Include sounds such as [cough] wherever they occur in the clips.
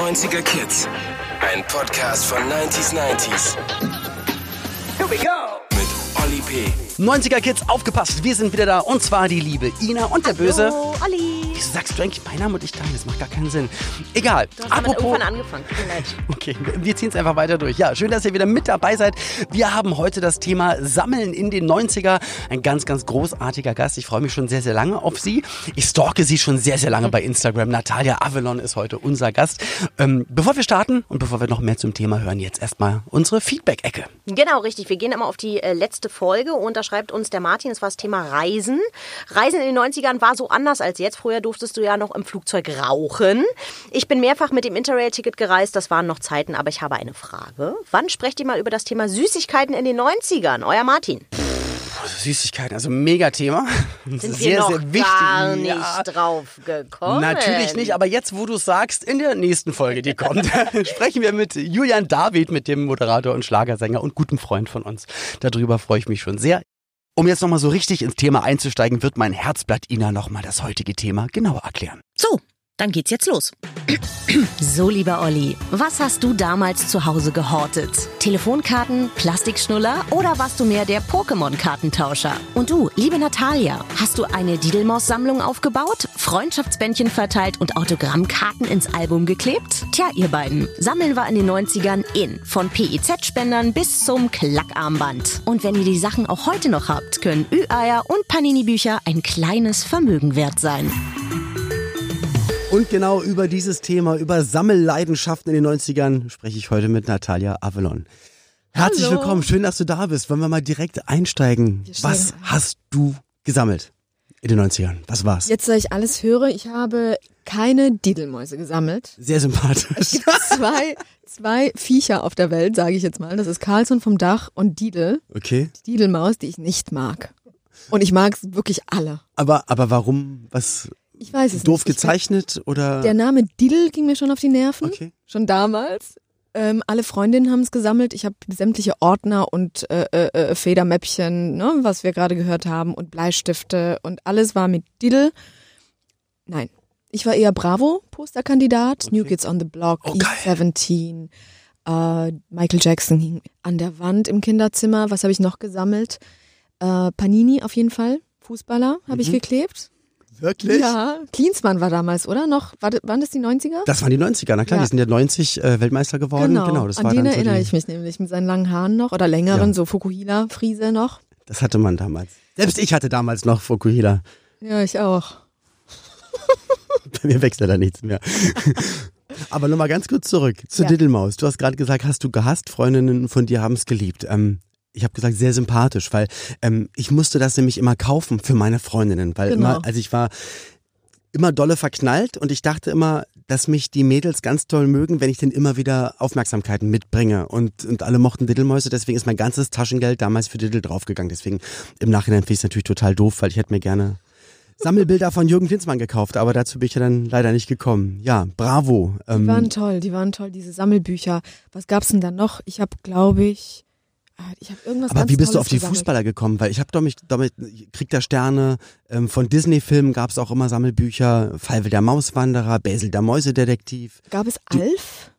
90er Kids. Ein Podcast von 90s 90s. Here we go! Mit Olli P. 90er Kids, aufgepasst, wir sind wieder da. Und zwar die liebe Ina und der böse. Hallo, Olli. Wieso sagst du eigentlich meinen Namen und ich deinen? Das macht gar keinen Sinn. Egal. Du hast damit irgendwann angefangen. Tut mir leid. [laughs] Okay, wir ziehen es einfach weiter durch. Ja, schön, dass ihr wieder mit dabei seid. Wir haben heute das Thema Sammeln in den 90er. Ein ganz, ganz großartiger Gast. Ich freue mich schon sehr, sehr lange auf sie. Ich stalke sie schon sehr, sehr lange bei Instagram. Natalia Avalon ist heute unser Gast. Ähm, bevor wir starten und bevor wir noch mehr zum Thema hören, jetzt erstmal unsere Feedback-Ecke. Genau, richtig. Wir gehen immer auf die äh, letzte Folge und da schreibt uns der Martin, es war das Thema Reisen. Reisen in den 90ern war so anders als jetzt. Früher durftest du ja noch im Flugzeug rauchen. Ich bin mehrfach mit dem Interrail-Ticket gereist, das waren noch Zeiten, aber ich habe eine Frage. Wann sprecht ihr mal über das Thema Süßigkeiten in den 90ern? Euer Martin. Süßigkeiten, also Megathema. Sind sehr, wir noch sehr wichtig. gar nicht Ja. drauf gekommen? Natürlich nicht, aber jetzt, wo du es sagst, in der nächsten Folge, die kommt, [laughs] sprechen wir mit Julian David, mit dem Moderator und Schlagersänger und gutem Freund von uns. Darüber freue ich mich schon sehr. Um jetzt nochmal so richtig ins Thema einzusteigen, wird mein Herzblatt Ina nochmal das heutige Thema genauer erklären. Dann geht's jetzt los. So, lieber Olli, was hast du damals zu Hause gehortet? Telefonkarten, Plastikschnuller oder warst du mehr der Pokémon-Kartentauscher? Und du, liebe Natalia, hast du eine Didelmaus-Sammlung aufgebaut, Freundschaftsbändchen verteilt und Autogrammkarten ins Album geklebt? Tja, ihr beiden, Sammeln war in den 90ern in. Von PEZ-Spendern bis zum Klackarmband. Und wenn ihr die Sachen auch heute noch habt, können Ü-Eier und Panini-Bücher ein kleines Vermögen wert sein. Und genau über dieses Thema, über Sammelleidenschaften in den 90ern, spreche ich heute mit Natalia Avalon. Herzlich Hallo. willkommen, schön, dass du da bist. Wollen wir mal direkt einsteigen? Was hast du gesammelt in den 90ern? Was war's? Jetzt, da ich alles höre, ich habe keine Didelmäuse gesammelt. Sehr sympathisch. Es [laughs] gibt zwei, zwei Viecher auf der Welt, sage ich jetzt mal. Das ist Carlson vom Dach und Didel. Okay. Die Didelmaus, die ich nicht mag. Und ich mag es wirklich alle. Aber, aber warum? Was? Ich weiß es Doof nicht. Ich- gezeichnet oder? Der Name Didel ging mir schon auf die Nerven. Okay. Schon damals. Ähm, alle Freundinnen haben es gesammelt. Ich habe sämtliche Ordner und äh, äh, äh, Federmäppchen, ne, was wir gerade gehört haben, und Bleistifte und alles war mit Didel. Nein. Ich war eher Bravo-Posterkandidat. New Kids on the Block, Oh, geil. E17, äh, Michael Jackson hing an der Wand im Kinderzimmer. Was habe ich noch gesammelt? Äh, Panini auf jeden Fall. Fußballer habe ich Mhm. geklebt. Wirklich? Ja, Klinsmann war damals, oder? Noch, war, waren das die 90er? Das waren die 90er, na klar, Ja. die sind ja 90 äh, Weltmeister geworden. Genau, das an war den dann so erinnere die, ich mich nämlich mit seinen langen Haaren noch oder längeren, Ja. so Fukuhila-Friese noch. Das hatte man damals. Selbst ich hatte damals noch Fukuhila. Ja, ich auch. [laughs] Bei mir wechselt da nichts mehr. [laughs] Aber nochmal ganz kurz zurück zur Ja. Diddlemaus. Du hast gerade gesagt, hast du gehasst, Freundinnen von dir haben es geliebt. Ähm, ich habe gesagt, sehr sympathisch, weil ähm, ich musste das nämlich immer kaufen für meine Freundinnen, weil Genau. immer, also ich war immer dolle verknallt und ich dachte immer, dass mich die Mädels ganz toll mögen, wenn ich denen immer wieder Aufmerksamkeiten mitbringe. Und, und alle mochten Diddlemäuse, deswegen ist mein ganzes Taschengeld damals für Diddle draufgegangen. Deswegen im Nachhinein finde ich es natürlich total doof, weil ich hätte mir gerne Sammelbilder von Jürgen Klinsmann gekauft, aber dazu bin ich ja dann leider nicht gekommen. Ja, bravo. Die Ähm, waren toll, die waren toll, diese Sammelbücher. Was gab's denn da noch? Ich habe, glaube ich, ich habe irgendwas aber wie bist du Tolles auf die gesammelt. Fußballer gekommen? Weil ich habe damit, damit Krieg der Sterne, ähm, von Disney-Filmen gab es auch immer Sammelbücher, Falve der Mauswanderer, Basil der Mäusedetektiv. Gab es Du- Alf?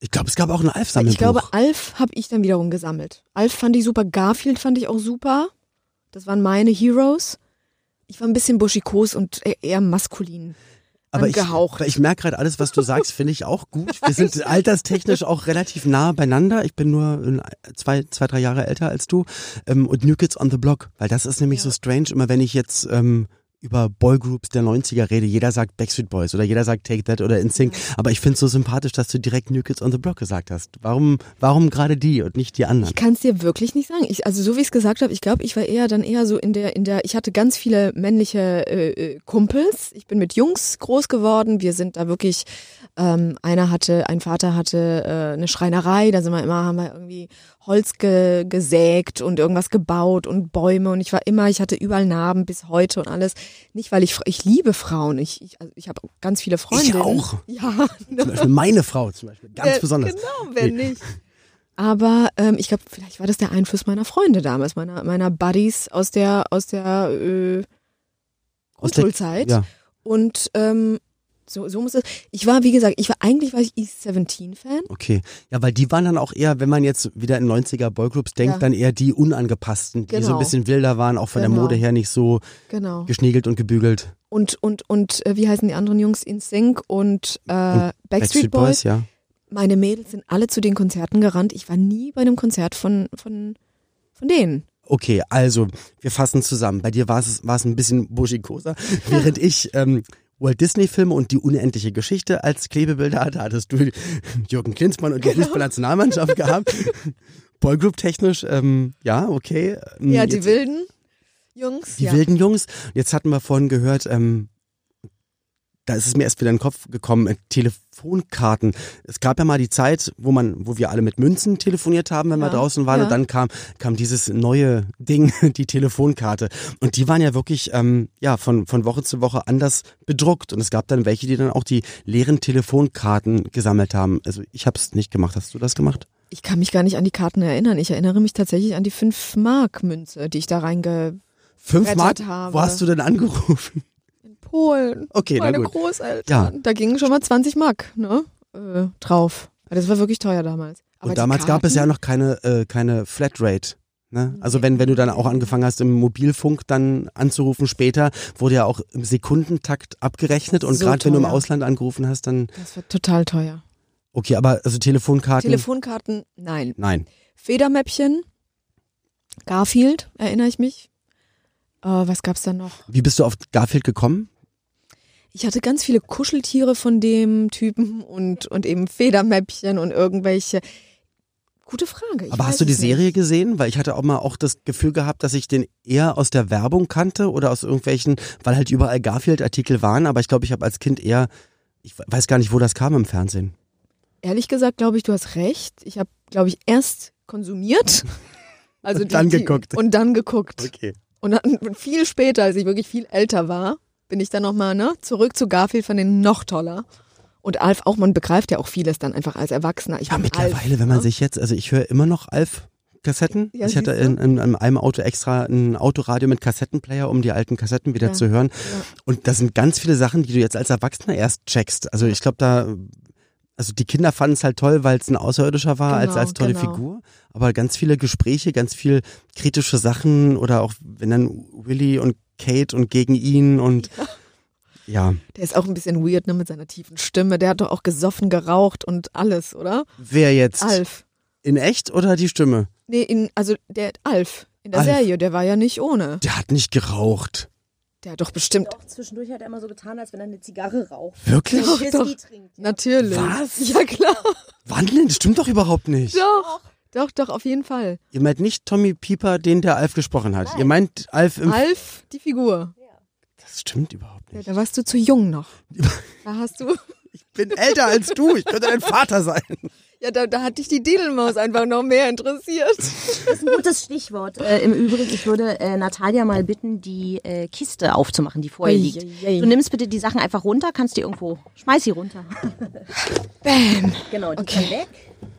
Ich glaube, es gab auch ein Alf-Sammelbuch. Ich glaube, Alf habe ich dann wiederum gesammelt. Alf fand ich super, Garfield fand ich auch super. Das waren meine Heroes. Ich war ein bisschen buschikos und e- eher maskulin. Aber ich, angehaucht. ich merke gerade, alles, was du sagst, finde ich auch gut. [laughs] Wir sind alterstechnisch [laughs] auch relativ nah beieinander. Ich bin nur äh, zwei, zwei, drei Jahre älter als du. Ähm, und New Kids on the Block, weil das ist nämlich so strange, immer wenn ich jetzt ähm, über Boygroups der 90er rede, jeder sagt Backstreet Boys oder jeder sagt Take That oder InSync. Aber ich finde es so sympathisch, dass du direkt New Kids on the Block gesagt hast. Warum, warum gerade die und nicht die anderen? Ich kann es dir wirklich nicht sagen. Ich, also so wie ich es gesagt habe, ich glaube, ich war eher dann eher so in der, in der, ich hatte ganz viele männliche äh, äh, Kumpels. Ich bin mit Jungs groß geworden. Wir sind da wirklich, ähm, einer hatte, ein Vater hatte äh, eine Schreinerei, da sind wir immer, haben wir irgendwie Holz ge, gesägt und irgendwas gebaut und Bäume und ich war immer, ich hatte überall Narben bis heute und alles. Nicht, weil ich, ich liebe Frauen. Ich, ich, also ich habe ganz viele Freundinnen. auch. [laughs] Ja, Zum Beispiel meine Frau zum Beispiel, ganz Wer- besonders. Genau, wenn nicht. Aber ähm, ich glaube, vielleicht war das der Einfluss meiner Freunde damals, meiner, meiner Buddies aus der, aus der äh, Grundschulzeit. Ja. Und ähm, So, so muss es. Ich war, wie gesagt, ich war eigentlich war ich East 17 Fan. Okay. Ja, weil die waren dann auch eher, wenn man jetzt wieder in 90er Boygroups denkt, Ja. dann eher die unangepassten, die so ein Genau. bisschen wilder waren, auch von der Genau. Mode her nicht so Genau. geschniegelt und gebügelt. Und und und äh, wie heißen die anderen Jungs? In Sync und, äh, Backstreet, Boys. ja. Meine Mädels sind alle zu den Konzerten gerannt. Ich war nie bei einem Konzert von von von denen. Okay, also wir fassen zusammen. Bei dir war es war es ein bisschen buschikoser, [laughs] während ich ähm, Walt Disney Filme und die unendliche Geschichte als Klebebilder hatte, hattest du [laughs] Jürgen Klinsmann und die Genau. Fußballnationalmannschaft gehabt. [laughs] Boygroup technisch, ähm, ja, okay. Ähm, Ja, die jetzt- wilden Jungs. Die ja. wilden Jungs. Jetzt hatten wir vorhin gehört, ähm, da ist es mir erst wieder in den Kopf gekommen, äh, Telefonkarten. Es gab ja mal die Zeit, wo man, wo wir alle mit Münzen telefoniert haben, wenn wir Ja, draußen waren, ja. und dann kam, kam dieses neue Ding, [laughs] die Telefonkarte. Und die waren ja wirklich, ähm, ja, von, von Woche zu Woche anders bedruckt. Und es gab dann welche, die dann auch die leeren Telefonkarten gesammelt haben. Also ich habe es nicht gemacht. Hast du das gemacht? Ich kann mich gar nicht an die Karten erinnern. Ich erinnere mich tatsächlich an die 5 Mark Münze, die ich da reinge Fünf Mark? Rettet habe. Wo hast du denn angerufen? In Polen. Okay, Meine. Großeltern. Ja. Da gingen schon mal 20 Mark, ne? Äh, drauf. Das war wirklich teuer damals. Aber Und damals gab es ja noch keine, äh, keine Flatrate. Ne? Also wenn, wenn du dann auch angefangen hast, im Mobilfunk dann anzurufen später, wurde ja auch im Sekundentakt abgerechnet und So gerade wenn du im. Ausland angerufen hast, dann Das war total teuer. okay, aber also Telefonkarten. Telefonkarten, nein. Nein. Federmäppchen, Garfield, erinnere ich mich. Äh, was gab's da noch? Wie bist du auf Garfield gekommen? Ich hatte ganz viele Kuscheltiere von dem Typen und, und eben Federmäppchen und irgendwelche. Gute Frage. Ich aber hast du die nicht. Serie gesehen? Weil ich hatte auch mal auch das Gefühl gehabt, dass ich den eher aus der Werbung kannte oder aus irgendwelchen, weil halt überall Garfield-Artikel waren, aber ich glaube, ich habe als Kind eher, ich weiß gar nicht, wo das kam im Fernsehen. Ehrlich gesagt, glaube ich, du hast recht. Ich habe, glaube ich, erst konsumiert. [laughs] Also Und dann die, geguckt. Die, und dann geguckt. Okay. Und dann viel später, als ich wirklich viel älter war, bin ich dann nochmal ne, zurück zu Garfield, fand den noch toller. Und Alf auch, man begreift ja auch vieles dann einfach als Erwachsener. Ich Ja, mittlerweile, Alf, wenn man ne? sich jetzt, also ich höre immer noch Alf. Kassetten. Ja, ich hatte in, in, in einem Auto extra ein Autoradio mit Kassettenplayer, um die alten Kassetten wieder Ja, zu hören. ja. Und da sind ganz viele Sachen, die du jetzt als Erwachsener erst checkst. Also ich glaube, da, also die Kinder fanden es halt toll, weil es ein Außerirdischer war, als Genau, als tolle genau. Figur. Aber ganz viele Gespräche, ganz viel kritische Sachen oder auch wenn dann Willy und Kate und gegen ihn und ja, Der ist auch ein bisschen weird, ne, mit seiner tiefen Stimme. Der hat doch auch gesoffen, geraucht und alles, oder? wer jetzt? Alf. In echt oder die Stimme? Nee, in, also der Alf in der Alf. Serie, der war ja nicht ohne. Der hat nicht geraucht. Der hat doch bestimmt. Doch, zwischendurch hat er immer so getan, als wenn er eine Zigarre raucht. Wirklich? Doch, Whisky doch. trinkt. Natürlich. Was? Ja, klar. Wann denn? Das stimmt doch überhaupt nicht. Doch. Doch, doch, auf jeden Fall. Ihr meint nicht Tommy Pieper, den der Alf gesprochen hat. Ihr meint Alf im... Alf, die Figur. Das stimmt überhaupt Ja, nicht. da warst du zu jung noch. [laughs] Da hast du. Ich bin älter als du. Ich könnte dein Vater sein. [laughs] Ja, da, da hat dich die Didelmaus einfach noch mehr interessiert. Das ist ein gutes Stichwort. Äh, Im Übrigen, ich würde äh, Natalia mal bitten, die äh, Kiste aufzumachen, die vor ihr liegt. Du nimmst bitte die Sachen einfach runter, kannst die irgendwo, schmeiß sie runter. Bam. Genau, die kann weg.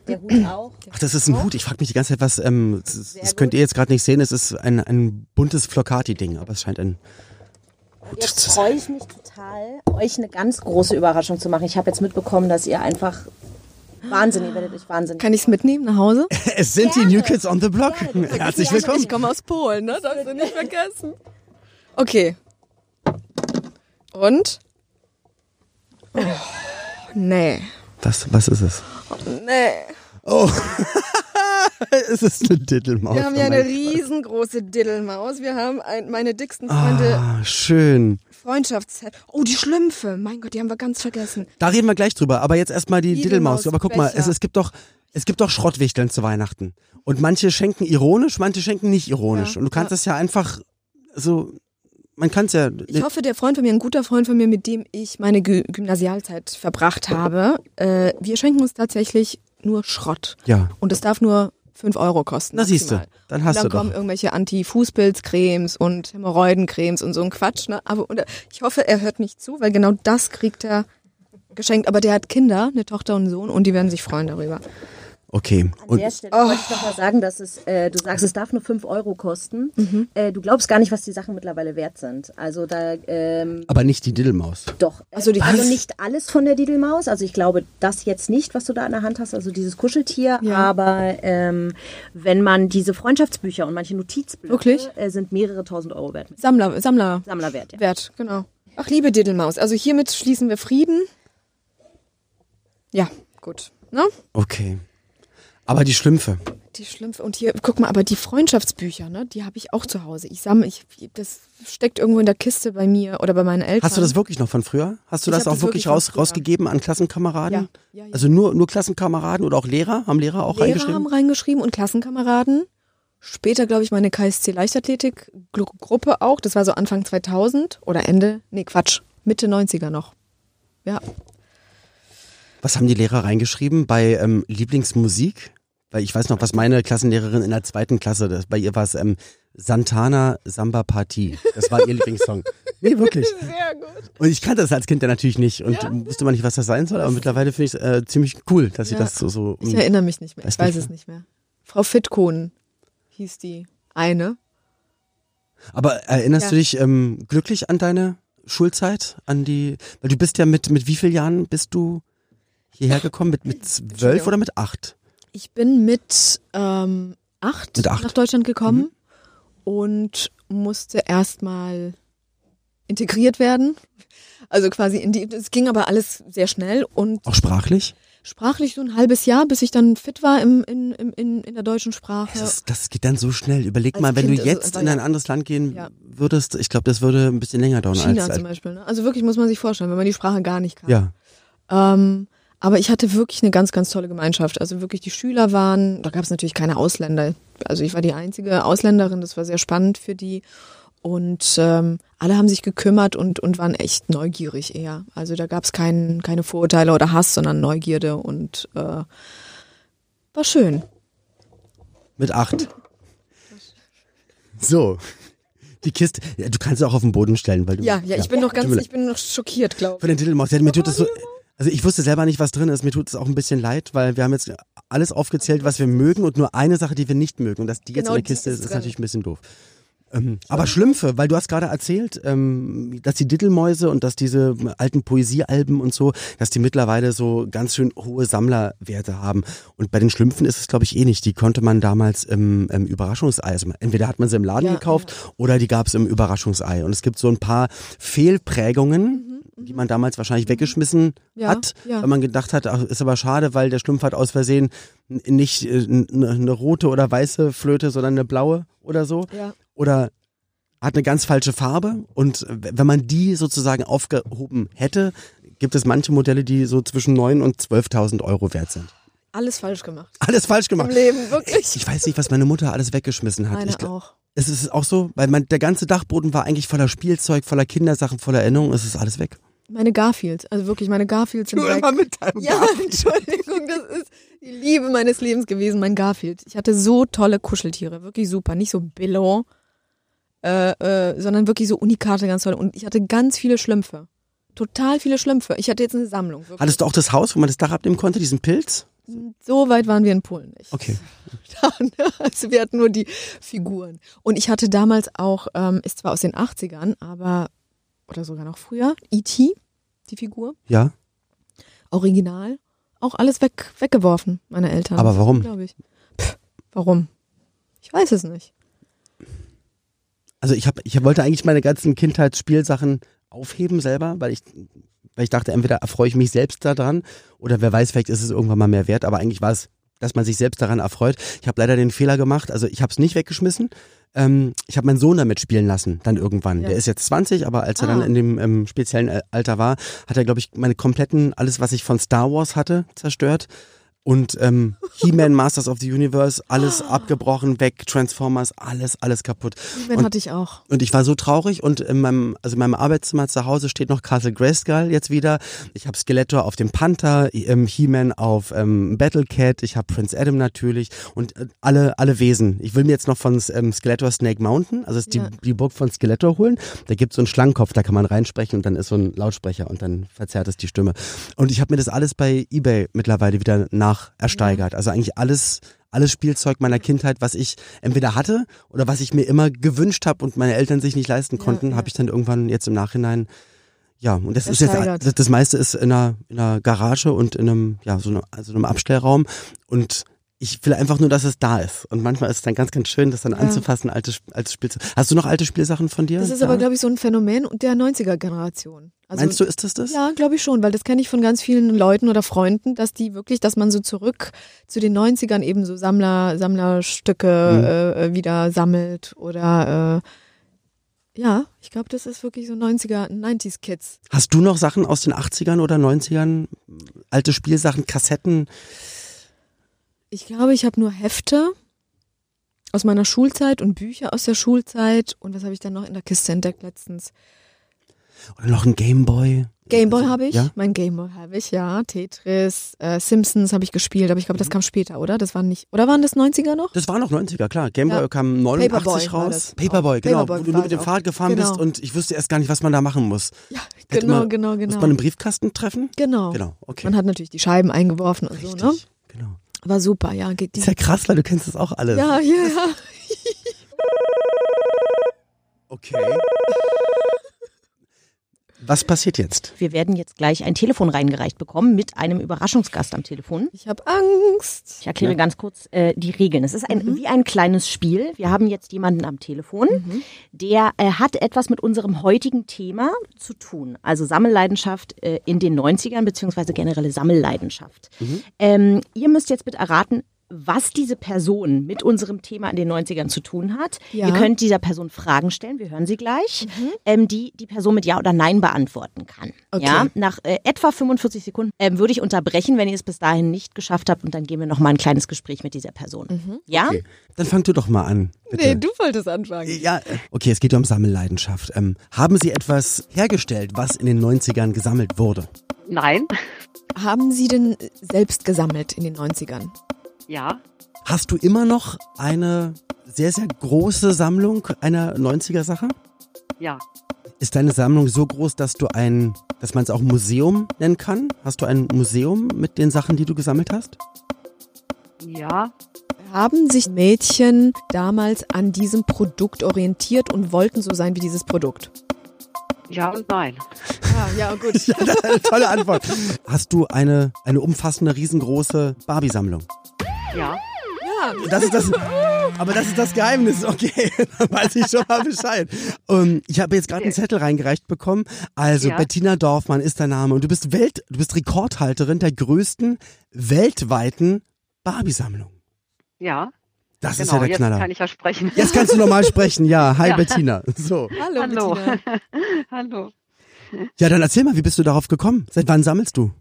Der Hut auch. Ach, das ist ein Hut. Ich frage mich die ganze Zeit, was... Ähm, das, das könnt ihr jetzt gerade nicht sehen. Es ist ein, ein buntes Flocati-Ding. Aber es scheint ein Hut Jetzt zu sein. freue ich mich total, euch eine ganz große Überraschung zu machen. Ich habe jetzt mitbekommen, dass ihr einfach Wahnsinn, ihr werdet euch wahnsinnig. Kann ich es mitnehmen nach Hause? [laughs] Es sind die New Kids on the Block. Herzlich willkommen. Ich komme aus Polen, ne? Darfst du nicht [laughs] vergessen. Okay. Und? Oh, nee. Was, was ist es? Nee. Oh. [laughs] es ist eine Dittelmaus. Wir haben ja eine riesengroße Diddelmaus. Wir haben ein, meine dicksten Freunde Ah, schön. Freundschaftsset. Oh, die Schlümpfe. Mein Gott, die haben wir ganz vergessen. Da reden wir gleich drüber. Aber jetzt erstmal die Diddelmaus. Aber guck mal, es, es gibt doch, es gibt doch Schrottwichteln zu Weihnachten. Und manche schenken ironisch, manche schenken nicht ironisch. Ja, Und du kannst ja. das ja einfach so, man kann es ja, Ich hoffe, der Freund von mir, ein guter Freund von mir, mit dem ich meine Gü Gymnasialzeit verbracht habe, äh, wir schenken uns tatsächlich nur Schrott. ja. Und es darf nur 5 Euro kosten. Na siehst du, dann hast und du dann kommen doch. irgendwelche Anti-Fußpilz-Cremes und Hämorrhoiden-Cremes und so ein Quatsch. Ne? Aber und, ich hoffe, er hört nicht zu, weil genau das kriegt er geschenkt. Aber der hat Kinder, eine Tochter und einen Sohn, und die werden sich freuen darüber. Okay. An der Stelle wollte ich noch mal sagen, dass es, äh, du sagst, es darf nur 5 Euro kosten. Äh, du glaubst gar nicht, was die Sachen mittlerweile wert sind. Also da, ähm, aber nicht die Diddelmaus. doch. Also die- also nicht alles von der Didelmaus. Also ich glaube, das jetzt nicht, was du da in der Hand hast, also dieses Kuscheltier. Ja. Aber ähm, wenn man diese Freundschaftsbücher und manche Notizbücher Wirklich? Äh, sind mehrere tausend Euro wert. Sammler, Sammler. Sammlerwert, ja. Wert, genau. Ach, liebe Diddelmaus, also hiermit schließen wir Frieden. Ja, gut. Ne? Okay. Aber die Schlümpfe. Die Schlümpfe. Und hier, guck mal, aber die Freundschaftsbücher, ne, die habe ich auch zu Hause. Ich sammle, ich, das steckt irgendwo in der Kiste bei mir oder bei meinen Eltern. Hast du das wirklich noch von früher? Hast du Ich das auch das wirklich wirklich raus, rausgegeben an Klassenkameraden? Ja, ja, ja. Also nur, nur Klassenkameraden oder auch Lehrer? Haben Lehrer auch Lehrer reingeschrieben? haben reingeschrieben und Klassenkameraden. Später, glaube ich, meine KSC Leichtathletik-Gruppe auch. Das war so Anfang 2000 oder Ende, nee, Quatsch, Mitte 90er noch. Ja, Was haben die Lehrer reingeschrieben bei ähm, Lieblingsmusik? Weil ich weiß noch, was meine Klassenlehrerin in der zweiten Klasse, das, bei ihr war es ähm, Santana Samba Party. Das war ihr [laughs] Lieblingssong. Nee, wirklich. [laughs] sehr gut. Und ich kannte das als Kind ja natürlich nicht und wusste man nicht, was das sein soll, aber mittlerweile finde ich es äh, ziemlich cool, dass sie Ja. das so, so Ich erinnere mich nicht mehr. Ich weiß nicht es nicht mehr. Frau Fitkohn hieß die eine. Aber erinnerst Ja. du dich ähm, glücklich an deine Schulzeit? An die, weil du bist ja mit, mit wie vielen Jahren bist du hierher gekommen? Mit, mit zwölf oder mit acht? Ich bin mit ähm, acht, Mit acht. Mhm. nach Deutschland gekommen und musste erstmal integriert werden. Also quasi in die, es ging aber alles sehr schnell und Auch sprachlich? sprachlich so ein halbes Jahr, bis ich dann fit war im, in, in, in der deutschen Sprache. Das, das geht dann so schnell. Überleg Als mal, wenn Kind du es jetzt einfach, in ein anderes Land gehen Ja. würdest, ich glaube, das würde ein bisschen länger dauern China als, zum als Beispiel. Ne? Also wirklich muss man sich vorstellen, wenn man die Sprache gar nicht kann. ja. Ähm, aber ich hatte wirklich eine ganz, ganz tolle Gemeinschaft. Also wirklich die Schüler waren, da gab es natürlich keine Ausländer. Also ich war die einzige Ausländerin, das war sehr spannend für die. Und ähm, alle haben sich gekümmert und, und waren echt neugierig eher. Also da gab es kein, keine Vorurteile oder Hass, sondern Neugierde und äh, war schön. Mit acht. So. Die Kiste, ja, du kannst sie auch auf den Boden stellen, weil du. Ja, ja, ich bin noch ganz, ich bin noch schockiert, glaube Von den Titelmaus. Ja, mir tut es so. Also ich wusste selber nicht, was drin ist. Mir tut es auch ein bisschen leid, weil wir haben jetzt alles aufgezählt, was wir mögen und nur eine Sache, die wir nicht mögen. Und dass die jetzt Genau in der Kiste ist ist, natürlich ein bisschen doof. Ähm, aber Schlümpfe, weil du hast gerade erzählt, ähm, dass die Dittelmäuse und dass diese alten Poesiealben und so, dass die mittlerweile so ganz schön hohe Sammlerwerte haben. Und bei den Schlümpfen ist es, glaube ich, eh nicht. Die konnte man damals im, im Überraschungsei, also entweder hat man sie im Laden Ja, gekauft oder die gab es im Überraschungsei. Und es gibt so ein paar Fehlprägungen, die man damals wahrscheinlich weggeschmissen Ja, hat, ja. weil man gedacht hat, ach, ist aber schade, weil der Schlumpf hat aus Versehen nicht äh, n- n- eine rote oder weiße Flöte, sondern eine blaue oder so. Ja. Oder hat eine ganz falsche Farbe. Und wenn man die sozusagen aufgehoben hätte, gibt es manche Modelle, die so zwischen 9.000 und 12.000 Euro wert sind. Alles falsch gemacht. Alles falsch Im gemacht. Leben, wirklich. Ich weiß nicht, was meine Mutter alles weggeschmissen hat. Meine ich, auch. es ist auch so, weil man, der ganze Dachboden war eigentlich voller Spielzeug, voller Kindersachen, voller Erinnerungen. Es ist alles weg. Meine Garfields, also wirklich, meine Garfields sind weg. mit deinem Ja, [laughs] Entschuldigung, das ist die Liebe meines Lebens gewesen, mein Garfield. Ich hatte so tolle Kuscheltiere, wirklich super. Nicht so Billo, äh, äh, sondern wirklich so Unikate, ganz toll. Und ich hatte ganz viele Schlümpfe. Total viele Schlümpfe. Ich hatte jetzt eine Sammlung. Wirklich. Hattest du auch das Haus, wo man das Dach abnehmen konnte, diesen Pilz? So weit waren wir in Polen nicht. Okay. [laughs] Also wir hatten nur die Figuren. Und ich hatte damals auch, ähm, ist zwar aus den 80ern, aber, oder sogar noch früher, E.T., die Figur, Ja. original, auch alles weg, weggeworfen, meine Eltern. Aber warum? Glaube ich. Pff, warum? Ich weiß es nicht. Also ich habe, ich wollte eigentlich meine ganzen Kindheitsspielsachen aufheben selber, weil ich, weil ich dachte, entweder erfreue ich mich selbst daran oder wer weiß, vielleicht ist es irgendwann mal mehr wert. Aber eigentlich war es, dass man sich selbst daran erfreut. Ich habe leider den Fehler gemacht. Also ich habe es nicht weggeschmissen. Ähm, ich habe meinen Sohn damit spielen lassen, dann irgendwann. Ja. Der ist jetzt 20, aber als er Ah. dann in dem ähm, speziellen Al- Alter war, hat er, glaube ich, meine kompletten, alles, was ich von Star Wars hatte, zerstört. Und ähm, He-Man, Masters of the Universe, alles abgebrochen, weg, Transformers, alles, alles kaputt. Und- hatte ich auch. und ich war so traurig und in meinem, also in meinem Arbeitszimmer zu Hause steht noch Castle Grayskull jetzt wieder. Ich habe Skeletor auf dem Panther, ähm, He-Man auf ähm, Battlecat, ich habe Prince Adam natürlich und äh, alle, alle Wesen. Ich will mir jetzt noch von ähm, Skeletor Snake Mountain, also ist die, Ja. die Burg von Skeletor holen. Da gibt's so einen Schlangenkopf, da kann man reinsprechen und dann ist so ein Lautsprecher und dann verzerrt es die Stimme. Und ich habe mir das alles bei Ebay mittlerweile wieder nach mehrfach ersteigert. Also eigentlich alles, alles Spielzeug meiner Kindheit, was ich entweder hatte oder was ich mir immer gewünscht habe und meine Eltern sich nicht leisten konnten, ja. habe ich dann irgendwann jetzt im Nachhinein ja, und das ist jetzt, das meiste ist in einer, in einer Garage und in einem, ja, so einem, also einem Abstellraum. Und ich will einfach nur, dass es da ist. Und manchmal ist es dann ganz, ganz schön, das dann anzufassen, alte, alte Spielzeug. Hast du noch alte Spielsachen von dir? Das ist da? aber, glaube ich, so ein Phänomen der 90er-Generation. Also, Meinst du, ist das das? Ja, glaube ich schon, weil das kenne ich von ganz vielen Leuten oder Freunden, dass die wirklich, dass man so zurück zu den 90ern eben so Sammler, Sammlerstücke äh, wieder sammelt oder äh, ja, ich glaube, das ist wirklich so 90er, 90s Kids. Hast du noch Sachen aus den 80ern oder 90ern? Alte Spielsachen, Kassetten? Ich glaube, ich habe nur Hefte aus meiner Schulzeit und Bücher aus der Schulzeit und was habe ich dann noch in der Kiste entdeckt letztens? Oder noch ein Gameboy? Gameboy habe ich, Ja? mein Gameboy habe ich, ja. Tetris, äh, Simpsons habe ich gespielt, aber ich glaube, das kam später, oder? Das waren nicht, oder waren das 90er noch? Das war noch 90er, klar. Gameboy Ja. kam 89 Paperboy raus. Paperboy, genau. Paperboy wo du nur mit dem Fahrrad gefahren bist Genau. und ich wusste erst gar nicht, was man da machen muss. Ja, Hätte [laughs] genau, man- genau, Muss genau. man einen Briefkasten treffen? Genau. Genau, okay. Man hat natürlich die Scheiben eingeworfen und so, ne? Richtig, genau. War super, ja. Geht die, Ist ja krass, weil du kennst das auch alles. ja, ja, ja. Okay. Was passiert jetzt? Wir werden jetzt gleich ein Telefon reingereicht bekommen mit einem Überraschungsgast am Telefon. Ich habe Angst. Ich erkläre ganz kurz äh, die Regeln. Es ist ein, Mhm. wie ein kleines Spiel. Wir haben jetzt jemanden am Telefon, der äh, hat etwas mit unserem heutigen Thema zu tun. Also Sammelleidenschaft äh, in den 90ern, beziehungsweise generelle Sammelleidenschaft. Mhm. Ähm, ihr müsst jetzt bitte erraten, was diese Person mit unserem Thema in den 90ern zu tun hat. Ja. Ihr könnt dieser Person Fragen stellen, wir hören sie gleich, ähm, die die Person mit Ja oder Nein beantworten kann. Okay. Ja, nach äh, etwa 45 Sekunden ähm, würde ich unterbrechen, wenn ihr es bis dahin nicht geschafft habt und dann gehen wir noch mal ein kleines Gespräch mit dieser Person. Ja? Okay. Dann fang du doch mal an. Bitte. Nee, du wolltest anfangen. Ja, äh, okay, es geht um Sammelleidenschaft. Ähm, haben Sie etwas hergestellt, was in den 90ern gesammelt wurde? Nein. Haben Sie denn selbst gesammelt in den 90ern? Ja. Hast du immer noch eine sehr, sehr große Sammlung einer 90er Sache? Ja. Ist deine Sammlung so groß, dass du ein, dass man es auch Museum nennen kann? Hast du ein Museum mit den Sachen, die du gesammelt hast? Ja. Haben sich Mädchen damals an diesem Produkt orientiert und wollten so sein wie dieses Produkt? Ja und nein. Ja, ja, gut. [laughs] Ja, eine tolle Antwort. Hast du eine, eine umfassende, riesengroße Barbie-Sammlung? Ja. Das ist das, aber das ist das Geheimnis, okay. [laughs] Dann weiß ich schon mal Bescheid. Um, ich habe jetzt gerade einen Zettel reingereicht bekommen. Also Ja. Bettina Dorfmann ist dein Name und du bist Welt, du bist Rekordhalterin der größten weltweiten Barbie-Sammlung. Ja. Das ist Genau. ja der Jetzt Knaller. kann ich ja sprechen. Jetzt kannst du normal sprechen, ja. [laughs] Hi Ja. Bettina. So. Hallo, Hallo. Bettina. [laughs] Hallo. Ja, dann erzähl mal, wie bist du darauf gekommen? Seit wann sammelst du?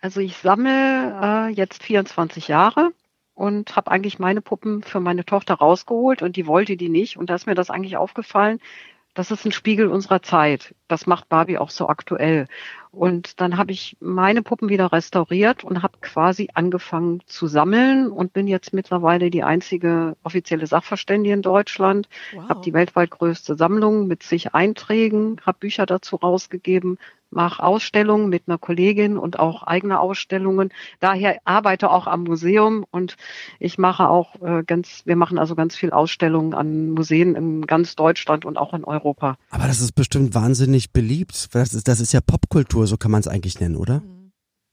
Also ich sammle äh, jetzt 24 Jahre und habe eigentlich meine Puppen für meine Tochter rausgeholt und die wollte die nicht. Und da ist mir das eigentlich aufgefallen, das ist ein Spiegel unserer Zeit. Das macht Barbie auch so aktuell. Und dann habe ich meine Puppen wieder restauriert und habe quasi angefangen zu sammeln und bin jetzt mittlerweile die einzige offizielle Sachverständige in Deutschland. Wow. Habe die weltweit größte Sammlung mit zig Einträgen, habe Bücher dazu rausgegeben, mache Ausstellungen mit einer Kollegin und auch eigene Ausstellungen. Daher arbeite auch am Museum und ich mache auch äh, ganz, wir machen also ganz viel Ausstellungen an Museen in ganz Deutschland und auch in Europa. Aber das ist bestimmt wahnsinnig beliebt. Das ist, das ist ja Popkultur, so kann man es eigentlich nennen, oder?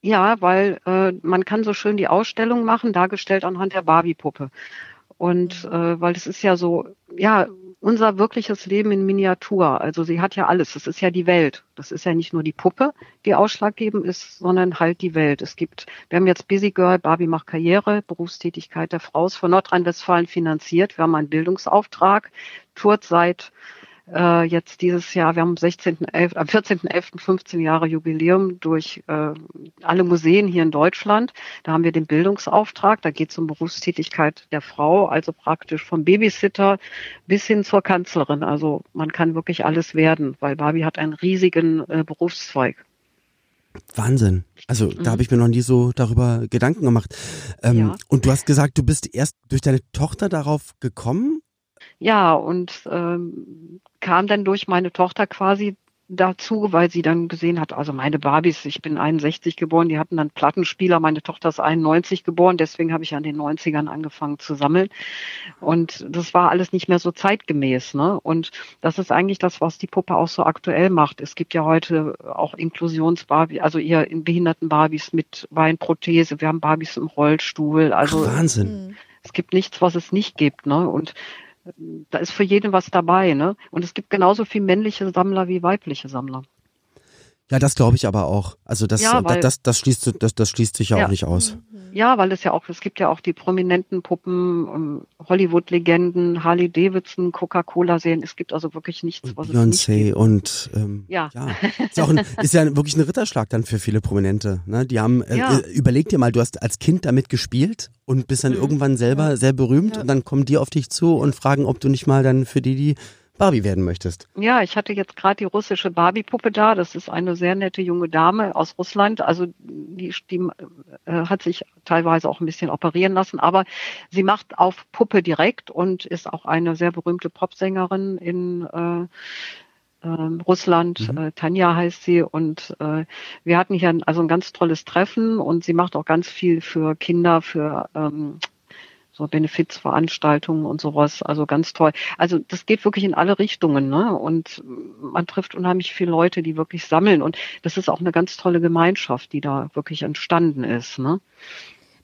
Ja, weil äh, man kann so schön die Ausstellung machen, dargestellt anhand der Barbie-Puppe. Und äh, weil es ist ja so, ja, unser wirkliches Leben in Miniatur. Also sie hat ja alles. Das ist ja die Welt. Das ist ja nicht nur die Puppe, die ausschlaggebend ist, sondern halt die Welt. Es gibt, wir haben jetzt Busy Girl, Barbie macht Karriere, Berufstätigkeit der Frau ist von Nordrhein-Westfalen finanziert. Wir haben einen Bildungsauftrag, tourt seit äh, jetzt dieses Jahr, wir haben am 16.11., am 14.11. 15 Jahre Jubiläum durch äh, alle Museen hier in Deutschland. Da haben wir den Bildungsauftrag, da geht es um Berufstätigkeit der Frau, also praktisch vom Babysitter bis hin zur Kanzlerin. Also man kann wirklich alles werden, weil Barbie hat einen riesigen äh, Berufszweig. Wahnsinn. Also da habe ich mir noch nie so darüber Gedanken gemacht. Ähm, Ja. Und du hast gesagt, du bist erst durch deine Tochter darauf gekommen? Ja, und ähm, kam dann durch meine Tochter quasi dazu, weil sie dann gesehen hat, also meine Barbies, ich bin 61 geboren, die hatten dann Plattenspieler, meine Tochter ist 91 geboren, deswegen habe ich an den 90ern angefangen zu sammeln. Und das war alles nicht mehr so zeitgemäß. Ne? Und das ist eigentlich das, was die Puppe auch so aktuell macht. Es gibt ja heute auch Inklusionsbarbies, also in behinderten Barbies mit Beinprothese, wir haben Barbies im Rollstuhl. Also Wahnsinn. Es gibt nichts, was es nicht gibt. Ne? Und da ist für jeden was dabei, ne? Und es gibt genauso viel männliche Sammler wie weibliche Sammler. Ja, das glaube ich aber auch. Also das, ja, weil, das, das, schließt, das, das schließt sich ja, ja, auch nicht aus. Ja, weil es ja auch, es gibt ja auch die prominenten Puppen, um, Hollywood-Legenden, Harley Davidson, Coca-Cola-Serien. Es gibt also wirklich nichts, was Beyoncé es nicht gibt. und ähm, ja. ja. Ist, auch ein, [laughs] ist ja wirklich ein Ritterschlag dann für viele Prominente. Ne? Die haben, äh, ja. überleg dir mal, du hast als Kind damit gespielt und bist dann mhm. irgendwann selber sehr berühmt und dann kommen die auf dich zu und fragen, ob du nicht mal dann für die die Barbie werden möchtest. Ja, ich hatte jetzt gerade die russische Barbie-Puppe da. Das ist eine sehr nette junge Dame aus Russland. Also die, die äh, hat sich teilweise auch ein bisschen operieren lassen, aber sie macht auf Puppe direkt und ist auch eine sehr berühmte Popsängerin in äh, äh, Russland, mhm. äh, Tanja heißt sie und äh, wir hatten hier ein, also ein ganz tolles Treffen und sie macht auch ganz viel für Kinder, für ähm, so Benefizveranstaltungen und sowas. Also ganz toll. Also das geht wirklich in alle Richtungen, ne? Und man trifft unheimlich viele Leute, die wirklich sammeln. Und das ist auch eine ganz tolle Gemeinschaft, die da wirklich entstanden ist, ne?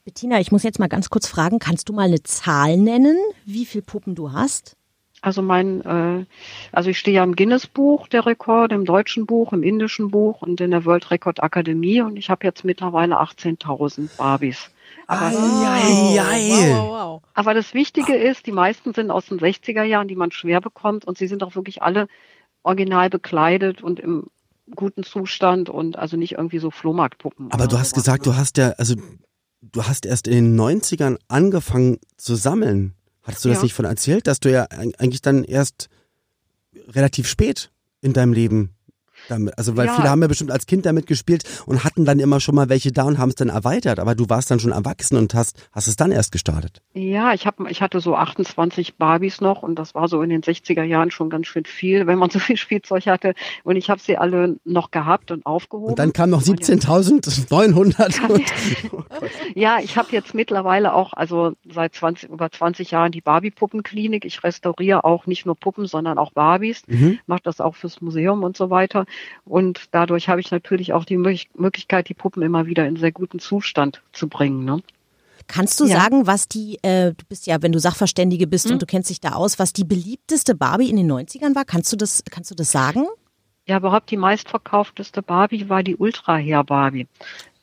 Bettina, ich muss jetzt mal ganz kurz fragen, kannst du mal eine Zahl nennen, wie viele Puppen du hast? Also mein, äh, also ich stehe ja im Guinness-Buch der Rekord, im deutschen Buch, im indischen Buch und in der World Record Akademie und ich habe jetzt mittlerweile 18.000 Barbies. Aber, ai, ai, wow, wow, wow. aber das Wichtige ist, die meisten sind aus den 60er Jahren, die man schwer bekommt und sie sind auch wirklich alle original bekleidet und im guten Zustand und also nicht irgendwie so Flohmarktpuppen. Aber du hast sowas. gesagt, du hast ja, also du hast erst in den 90ern angefangen zu sammeln. Hattest du das ja. nicht von erzählt, dass du ja eigentlich dann erst relativ spät in deinem Leben damit. Also weil ja. viele haben ja bestimmt als Kind damit gespielt und hatten dann immer schon mal welche da und haben es dann erweitert. Aber du warst dann schon erwachsen und hast, hast es dann erst gestartet. Ja, ich, hab, ich hatte so 28 Barbies noch und das war so in den 60er Jahren schon ganz schön viel, wenn man so viel Spielzeug hatte. Und ich habe sie alle noch gehabt und aufgehoben. Und dann kam noch 17.900. [laughs] ja, ich habe jetzt mittlerweile auch, also seit 20, über 20 Jahren die Barbie-Puppenklinik. Ich restauriere auch nicht nur Puppen, sondern auch Barbies. Mhm. Mache das auch fürs Museum und so weiter. Und dadurch habe ich natürlich auch die Möglichkeit, die Puppen immer wieder in sehr guten Zustand zu bringen. Ne? Kannst du ja. sagen, was die, äh, du bist ja, wenn du Sachverständige bist mhm. und du kennst dich da aus, was die beliebteste Barbie in den 90ern war? Kannst du das, kannst du das sagen? Ja, überhaupt die meistverkaufteste Barbie war die Ultra Hair Barbie.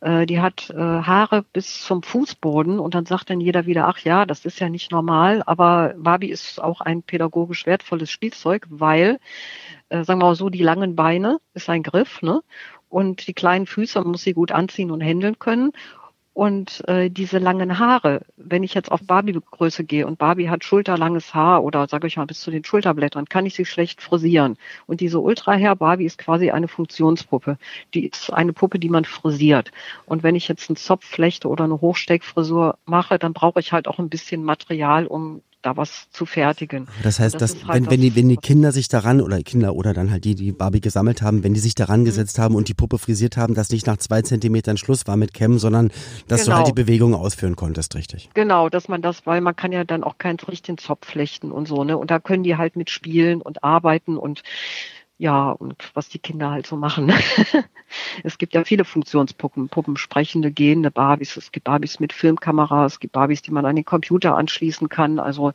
Äh, die hat äh, Haare bis zum Fußboden und dann sagt dann jeder wieder, ach ja, das ist ja nicht normal, aber Barbie ist auch ein pädagogisch wertvolles Spielzeug, weil äh, sagen wir mal so, die langen Beine ist ein Griff, ne? Und die kleinen Füße, muss sie gut anziehen und händeln können. Und äh, diese langen Haare, wenn ich jetzt auf Barbie-Größe gehe und Barbie hat schulterlanges Haar oder sage ich mal bis zu den Schulterblättern, kann ich sie schlecht frisieren. Und diese Ultra-Hair Barbie ist quasi eine Funktionspuppe. Die ist eine Puppe, die man frisiert. Und wenn ich jetzt einen Zopf flechte oder eine Hochsteckfrisur mache, dann brauche ich halt auch ein bisschen Material, um da was zu fertigen. Das heißt, das dass, halt wenn, wenn, die, wenn die Kinder sich daran, oder Kinder oder dann halt die, die Barbie gesammelt haben, wenn die sich daran mhm. gesetzt haben und die Puppe frisiert haben, dass nicht nach zwei Zentimetern Schluss war mit Cam, sondern dass genau. du halt die genau. Bewegung ausführen konntest, richtig? Genau, dass man das, weil man kann ja dann auch keinen richtigen Zopf flechten und so, ne? Und da können die halt mit spielen und arbeiten und ja, und was die Kinder halt so machen. [laughs] es gibt ja viele Funktionspuppen, Puppen, sprechende, gehende Barbies. Es gibt Barbies mit Filmkamera, es gibt Barbies, die man an den Computer anschließen kann. Also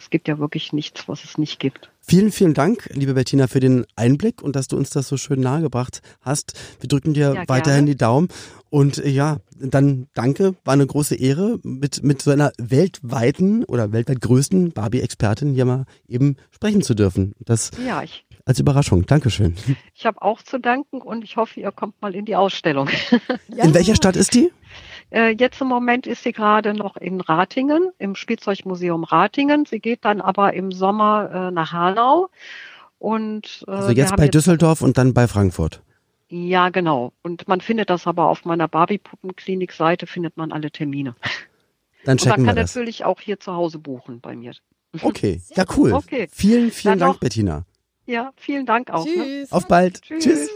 es gibt ja wirklich nichts, was es nicht gibt. Vielen, vielen Dank, liebe Bettina, für den Einblick und dass du uns das so schön nahegebracht hast. Wir drücken dir ja, weiterhin die Daumen. Und äh, ja, dann danke, war eine große Ehre, mit, mit so einer weltweiten oder weltweit größten Barbie-Expertin hier mal eben sprechen zu dürfen. Das ja, ich als Überraschung. Dankeschön. Ich habe auch zu danken und ich hoffe, ihr kommt mal in die Ausstellung. Ja. In welcher Stadt ist die? Äh, jetzt im Moment ist sie gerade noch in Ratingen, im Spielzeugmuseum Ratingen. Sie geht dann aber im Sommer äh, nach Hanau. Und, äh, also jetzt bei jetzt Düsseldorf und dann bei Frankfurt. Ja, genau. Und man findet das aber auf meiner Barbie-Puppenklinik-Seite, findet man alle Termine. Dann checken und man kann wir das. natürlich auch hier zu Hause buchen bei mir. Okay, ja cool. Okay. Vielen, vielen dann Dank, Bettina. Ja, vielen Dank auch. Ne? Tschüss. Auf bald. Tschüss. Tschüss.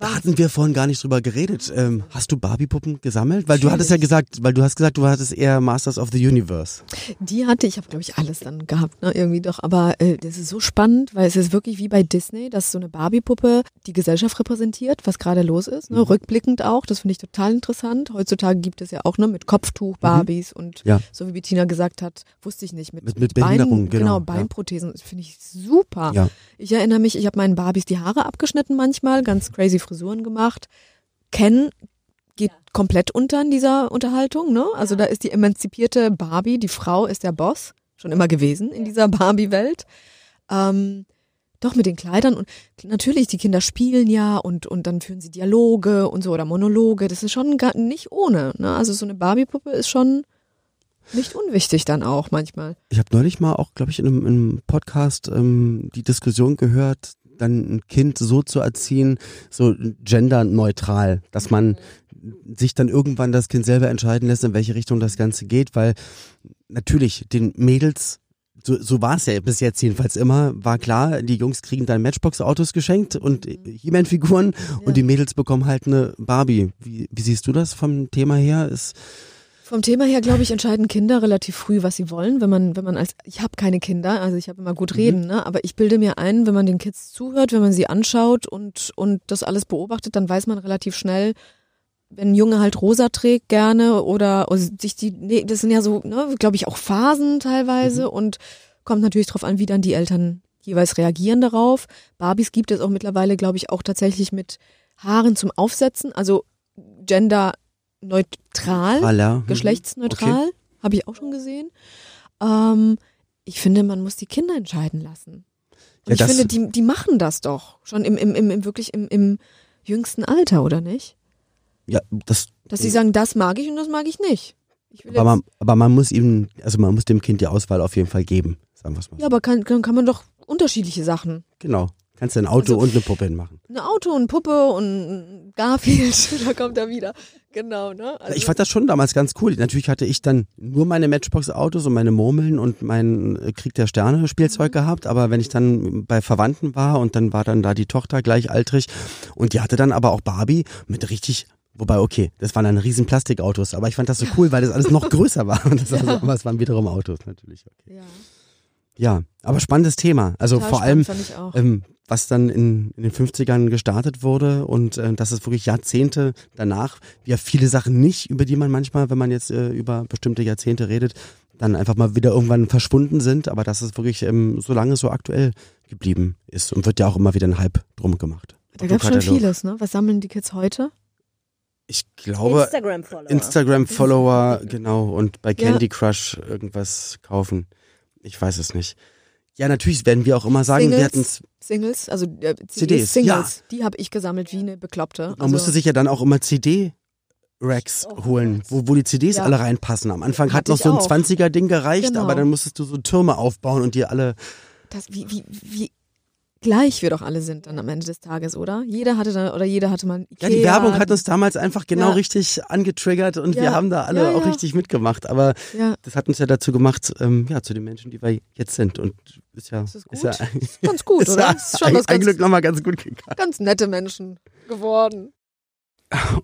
Da hatten wir vorhin gar nicht drüber geredet. Ähm, hast du Barbie-Puppen gesammelt? Weil du hattest ja gesagt, weil du hast gesagt, du hattest eher Masters of the Universe. Die hatte ich, habe glaube ich alles dann gehabt, ne, irgendwie doch. Aber äh, das ist so spannend, weil es ist wirklich wie bei Disney, dass so eine Barbie-Puppe die Gesellschaft repräsentiert, was gerade los ist. Ne, Mhm. Rückblickend auch, das finde ich total interessant. Heutzutage gibt es ja auch ne mit Kopftuch Barbies und Mhm. Ja. so wie Bettina gesagt hat, wusste ich nicht mit Mit- mit Behinderung, genau, genau ja. Beinprothesen, das finde ich super. Ja. Ich erinnere mich, ich habe meinen Barbies die Haare abgeschnitten manchmal, ganz crazy Frisuren gemacht. Ken geht komplett unter in dieser Unterhaltung, ne? Also da ist die emanzipierte Barbie, die Frau ist der Boss, schon immer gewesen in dieser Barbie-Welt. Ähm, doch mit den Kleidern und natürlich, die Kinder spielen ja und, und dann führen sie Dialoge und so oder Monologe. Das ist schon gar nicht ohne. Ne? Also so eine Barbie-Puppe ist schon nicht unwichtig dann auch manchmal. Ich habe neulich mal auch, glaube ich, in einem, in einem Podcast ähm, die Diskussion gehört, dann ein Kind so zu erziehen, so genderneutral, dass man sich dann irgendwann das Kind selber entscheiden lässt, in welche Richtung das Ganze geht, weil natürlich den Mädels so, so war es ja bis jetzt jedenfalls immer, war klar, die Jungs kriegen dann Matchbox-Autos geschenkt und He-Man-Figuren und die Mädels bekommen halt eine Barbie. Wie, wie siehst du das vom Thema her? Ist, Vom Thema her, glaube ich, entscheiden Kinder relativ früh, was sie wollen. Wenn man, wenn man als, ich habe keine Kinder, also ich habe immer gut reden, ne? aber ich bilde mir ein, wenn man den Kids zuhört, wenn man sie anschaut und, und das alles beobachtet, dann weiß man relativ schnell, wenn ein Junge halt rosa trägt gerne oder, oder sich die, nee, das sind ja so, ne, glaube ich, auch Phasen teilweise und kommt natürlich drauf an, wie dann die Eltern jeweils reagieren darauf. Barbies gibt es auch mittlerweile, glaube ich, auch tatsächlich mit Haaren zum Aufsetzen, also genderneutral Voilà. Mhm. geschlechtsneutral, habe ich auch schon gesehen. Ähm, ich finde, man muss die Kinder entscheiden lassen. Und Ja, ich finde, die, die machen das doch schon im, im, im, im wirklich im, im jüngsten Alter, oder nicht? Ja, das Dass sie sagen, das mag ich und das mag ich nicht. Ich Aber man, aber man muss ihm, also man muss dem Kind die Auswahl auf jeden Fall geben, sagen wir mal. ja, aber kann, kann man doch unterschiedliche Sachen. Genau. Kannst du ein Auto Also- und eine Puppe hinmachen. Ein Auto und Puppe und Garfield, [laughs] da kommt er wieder. Genau, ne? Also, ich fand das schon damals ganz cool. Natürlich hatte ich dann nur meine Matchbox-Autos und meine Murmeln und mein äh, Krieg der Sterne Spielzeug Mhm. gehabt. Aber wenn ich dann bei Verwandten war und dann war dann da die Tochter gleichaltrig und die hatte dann aber auch Barbie mit richtig Wobei, okay, das waren dann riesen Plastikautos, aber ich fand das so cool, weil das alles noch [laughs] größer war. Und das war so, aber es waren wiederum Autos natürlich. Okay. ja, Ja, aber spannendes Thema. Also total vor allem, ähm, was dann in, in den 50ern gestartet wurde und äh, dass es wirklich Jahrzehnte danach, ja viele Sachen nicht, über die man manchmal, wenn man jetzt äh, über bestimmte Jahrzehnte redet, dann einfach mal wieder irgendwann verschwunden sind, aber dass es wirklich ähm, so lange so aktuell geblieben ist und wird ja auch immer wieder ein Hype drum gemacht. da gab es schon vieles, ne? Was sammeln die Kids heute? Ich glaube, Instagram-Follower. Instagram-Follower, genau, und bei Ja. Candy Crush irgendwas kaufen. Ich weiß es nicht. Ja, natürlich werden wir auch immer sagen, wir hatten Singles, also äh, CDs, CDs, Singles, die habe ich gesammelt wie eine Bekloppte. Man Also, musste sich ja dann auch immer CD-Racks holen, wo, wo die CDs Ja. alle reinpassen. Am Anfang hat noch so ein auch. 20er-Ding gereicht, Genau. aber dann musstest du so Türme aufbauen und die alle. das, wie, wie, wie gleich wir doch alle sind dann am Ende des Tages, oder? Jeder hatte dann, oder jeder hatte mal ein Ja, die Ikea, Werbung hat uns damals einfach genau Ja. richtig angetriggert und wir Ja. haben da alle Ja, auch richtig mitgemacht. Aber Ja, das hat uns ja dazu gemacht, ähm, ja, zu den Menschen, die wir jetzt sind. Und ist ja, ist gut. [laughs] ja, ganz gut, ist oder? ja ist schon ein, was ein ganz, Glück nochmal ganz gut gegangen. ganz nette Menschen geworden.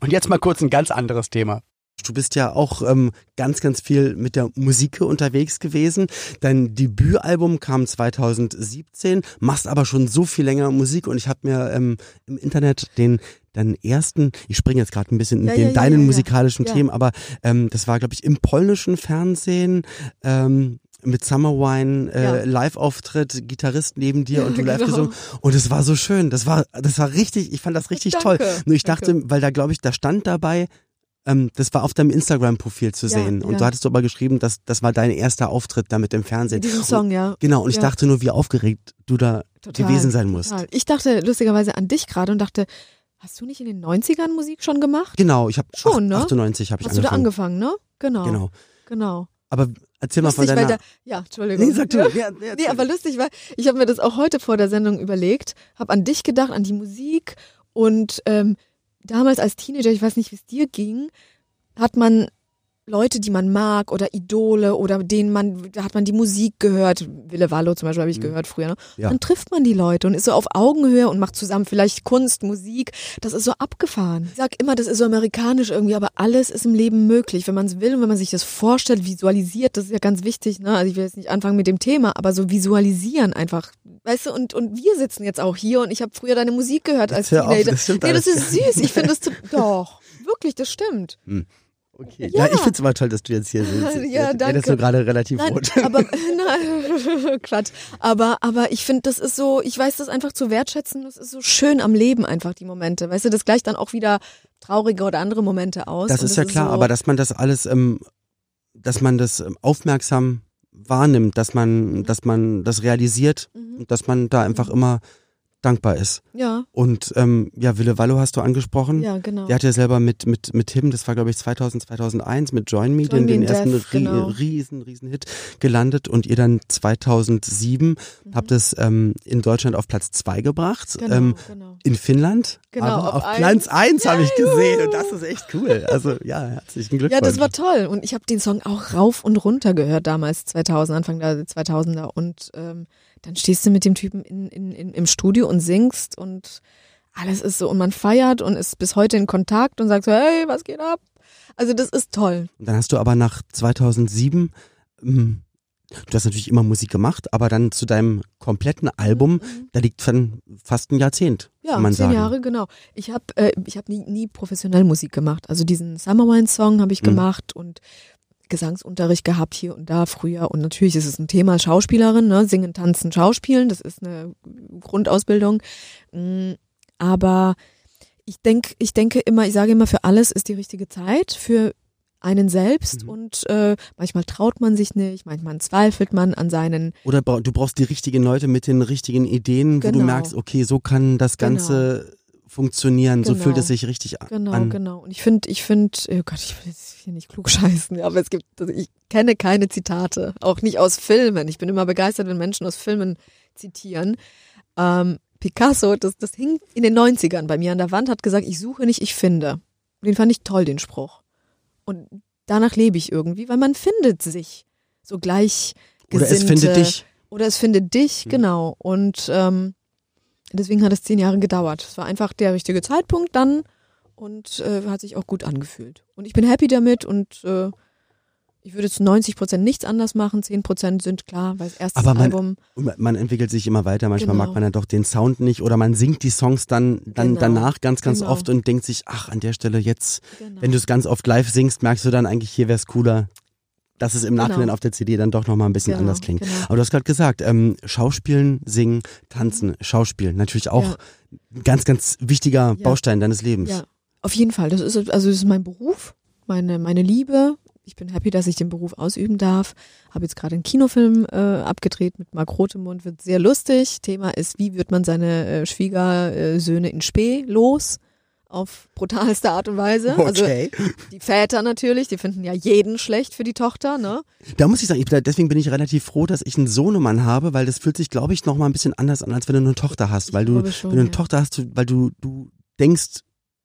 Und jetzt mal kurz ein ganz anderes Thema. Du bist ja auch ähm, ganz, ganz viel mit der Musik unterwegs gewesen. Dein Debütalbum kam 2017, machst aber schon so viel länger Musik und ich habe mir ähm, im Internet den deinen ersten, ich springe jetzt gerade ein bisschen in Ja, den ja, deinen ja, musikalischen. Themen, aber ähm, das war, glaube ich, im polnischen Fernsehen. Ähm, mit Summer Wine, äh. Live-Auftritt, Gitarrist neben dir und du live Genau. gesungen. Und es war so schön. Das war, das war richtig, ich fand das richtig Danke, toll. Nur ich danke. dachte, weil da glaube ich, da stand dabei, ähm, das war auf deinem Instagram-Profil zu Ja, sehen. Und ja. du hattest aber geschrieben, dass das war dein erster Auftritt damit im Fernsehen. Mit diesem Song, ja. Und, genau, und ich Ja. dachte nur, wie aufgeregt du da Total, gewesen sein musst. Total. Ich dachte lustigerweise an dich gerade und dachte, hast du nicht in den 90ern Musik schon gemacht? Genau, ich habe Schon, ne? 98 habe ich Hast du da angefangen. angefangen, ne? Genau. Genau. Genau. Aber erzähl mal von Lustig, deiner. da, ja, Entschuldigung. nee, sag du. Ja. Ja, ja, Nee, aber lustig, weil ich habe mir das auch heute vor der Sendung überlegt, habe an dich gedacht, an die Musik und ähm, damals als Teenager, ich weiß nicht, wie es dir ging, hat man Leute, die man mag oder Idole oder denen man, da hat man die Musik gehört. Wille Wallo zum Beispiel habe ich gehört früher. Ne? Ja. Dann trifft man die Leute und ist so auf Augenhöhe und macht zusammen vielleicht Kunst, Musik. Das ist so abgefahren. Ich sag immer, das ist so amerikanisch irgendwie, aber alles ist im Leben möglich, wenn man es will und wenn man sich das vorstellt, visualisiert. Das ist ja ganz wichtig. Ne? Also ich will jetzt nicht anfangen mit dem Thema, aber so visualisieren einfach. Weißt du, und, und wir sitzen jetzt auch hier und ich habe früher deine Musik gehört als hör auf, Teenager. das nee, das ist süß. Ich finde das [laughs] doch. Wirklich, das stimmt. Okay. Ja. Ja. ich find's aber toll, dass du jetzt hier sitzt. [laughs] Ja, danke. ist nur gerade relativ Nein, rot. aber [laughs] [laughs] nein, Quatsch. Aber aber ich finde, das ist so, ich weiß das einfach zu wertschätzen. Das ist so schön am Leben einfach die Momente. Weißt du, das gleicht dann auch wieder traurige oder andere Momente aus. Das ist ja klar, so, aber dass man das alles, ähm, dass man das ähm, aufmerksam wahrnimmt, dass Mhm. man, dass man das realisiert und dass man da einfach immer dankbar ist. ja, Und ähm, ja, Wille Wallo hast du angesprochen. ja, genau. Der hat ja selber mit, mit, mit Tim, das war glaube ich 2000, 2001, mit Join Me, Join den, den ersten Death, ri genau. riesen, riesen Hit gelandet und ihr dann 2007 Mhm. habt es ähm, in Deutschland auf Platz zwei gebracht. Genau, ähm, genau. in Finnland, Genau, aber auf auf. Platz eins habe ich gesehen und das ist echt cool. Also ja, herzlichen Glückwunsch. Ja, das war toll. Und ich habe den Song auch rauf und runter gehört damals, 2000, Anfang der 2000er. Und ähm, dann stehst du mit dem Typen in, in, in, im Studio und singst und alles ist so. Und man feiert und ist bis heute in Kontakt und sagt so, hey, was geht ab? Also das ist toll. Und dann hast du aber nach 2007, ähm, du hast natürlich immer Musik gemacht, aber dann zu deinem kompletten Album, da liegt dann fast ein Jahrzehnt, Mhm. Ja, kann man zehn sagen. Jahre, genau. Ich habe äh, ich hab nie, nie professionell Musik gemacht. Also diesen Summer Wine Song habe ich Mhm. gemacht und Gesangsunterricht gehabt hier und da früher. Und natürlich ist es ein Thema Schauspielerin, ne? Singen, tanzen, schauspielen. Das ist eine Grundausbildung. Mm, Aber ich denk, ich denke immer, ich sage immer, für alles ist die richtige Zeit. Für einen selbst Mhm. und äh, manchmal traut man sich nicht, manchmal zweifelt man an seinen Oder du brauchst die richtigen Leute mit den richtigen Ideen, wo du Genau. merkst, okay, so kann das Ganze funktionieren, so Genau. fühlt es sich richtig Genau, an. genau. Und ich finde, ich finde, oh Gott, ich will jetzt hier nicht klug scheißen, aber es gibt, also ich kenne keine Zitate, auch nicht aus Filmen. Ich bin immer begeistert, wenn Menschen aus Filmen zitieren. Ähm, Picasso, das, das hing in den 90ern bei mir an der Wand, hat gesagt, ich suche nicht, ich finde. Den fand ich toll, den Spruch. Und danach lebe ich irgendwie, weil man findet sich so gleich Oder es findet dich. Oder es findet dich, Mhm. genau. Und ähm, deswegen hat es zehn Jahre gedauert. Es war einfach der richtige Zeitpunkt dann und äh, hat sich auch gut angefühlt. Und ich bin happy damit und äh, ich würde jetzt 90 Prozent nichts anders machen, 10 Prozent sind klar, weil das erste Aber man- Album. Man- entwickelt sich immer weiter, manchmal Genau. mag man dann doch den Sound nicht oder man singt die Songs dann, dann Genau. danach ganz, ganz Genau. oft und denkt sich, ach, an der Stelle jetzt, Genau. wenn du es ganz oft live singst, merkst du dann eigentlich, hier wäre es cooler, dass es im Nachhinein Genau. auf der CD dann doch nochmal ein bisschen Genau, anders klingt. genau. Aber du hast gerade gesagt, ähm, Schauspielen, Singen, Tanzen, Schauspielen, natürlich auch Ja. ein ganz, ganz wichtiger Ja. Baustein deines Lebens. Ja, auf jeden Fall. Das ist also das ist mein Beruf, meine meine Liebe. Ich bin happy, dass ich den Beruf ausüben darf. Habe jetzt gerade einen Kinofilm äh, abgedreht mit Mark Rotemund, wird sehr lustig. Thema ist, wie wird man seine äh, Schwiegersöhne in Spee los? Auf brutalste Art und Weise. Also Okay. die Väter natürlich, die finden ja jeden schlecht für die Tochter, ne? Da muss ich sagen, ich, deswegen bin ich relativ froh, dass ich einen Sohnemann habe, weil das fühlt sich, glaube ich, noch mal ein bisschen anders an, als wenn du eine Tochter hast. Weil du, schon, wenn du eine ja. Tochter hast, weil du, du denkst,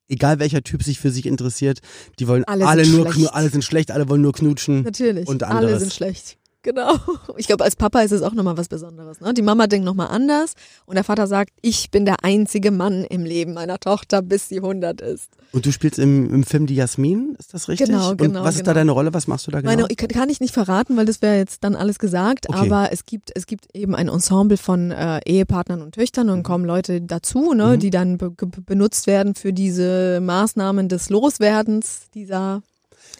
egal welcher Typ sich für sich interessiert, die wollen Alle alle, nur, schlecht. alle sind schlecht, alle wollen nur knutschen. Natürlich. Und Alle anderes. sind schlecht. Genau. Ich glaube, als Papa ist es auch nochmal was Besonderes. Ne? Die Mama denkt nochmal anders und der Vater sagt, ich bin der einzige Mann im Leben meiner Tochter, bis sie 100 ist. Und du spielst im, im Film die Jasmin, ist das richtig? Genau, Und genau, was ist da genau. deine Rolle? Was machst du da genau? Meine, ich kann, ich nicht verraten, weil das wäre jetzt dann alles gesagt, Okay. aber es gibt, es gibt eben ein Ensemble von äh, Ehepartnern und Töchtern Mhm. und kommen Leute dazu, ne, die dann be benutzt werden für diese Maßnahmen des Loswerdens dieser